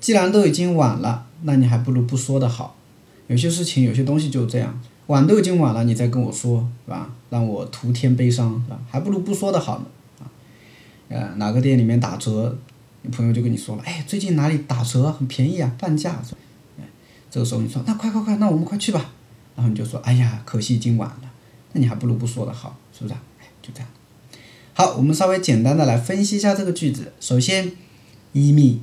既然都已经晚了，那你还不如不说的好。有些事情，有些东西就这样，晚都已经晚了，你再跟我说，是吧？让我徒添悲伤，是吧？还不如不说的好呢，啊，呃，哪个店里面打折，你朋友就跟你说了，哎，最近哪里打折，很便宜啊，半价，哎，这个时候你说，那快快快，那我们快去吧，然后你就说，哎呀，可惜已经晚了，那你还不如不说的好，是不是？哎，就这样。好，我们稍微简单的来分析一下这个句子。首先，一密。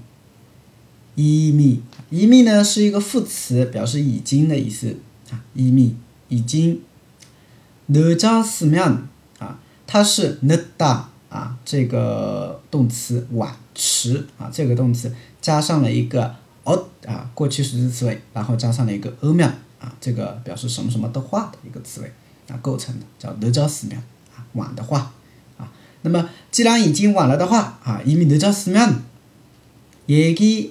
一密，一密呢是一个副词，表示已经的意思啊。一密已经。늦었으면啊，它是늦다啊，这个动词晚迟啊，这个动词加上了一个어啊，过去时词尾，然后加上了一个으면啊，这个表示什么什么的话的一个词尾啊构成的，叫늦었으면啊，晚的话啊。那么既然已经晚了的话啊，이미늦었으면얘기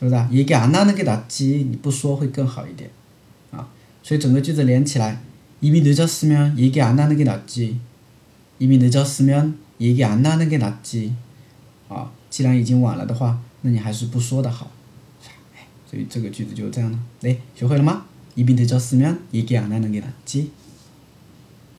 是不是啊？얘기안하는게낫 지， 你不说会更好一点，啊，所以整个句子连起来，이미늦었으면얘기안하는게낫 지， 이미늦었으면얘기안하는게낫 지， 啊，既然已经晚了的话，那你还是不说的好，所以这个句子就是这样的，哎，学会了吗？이미늦었으면얘기안하는게낫 지。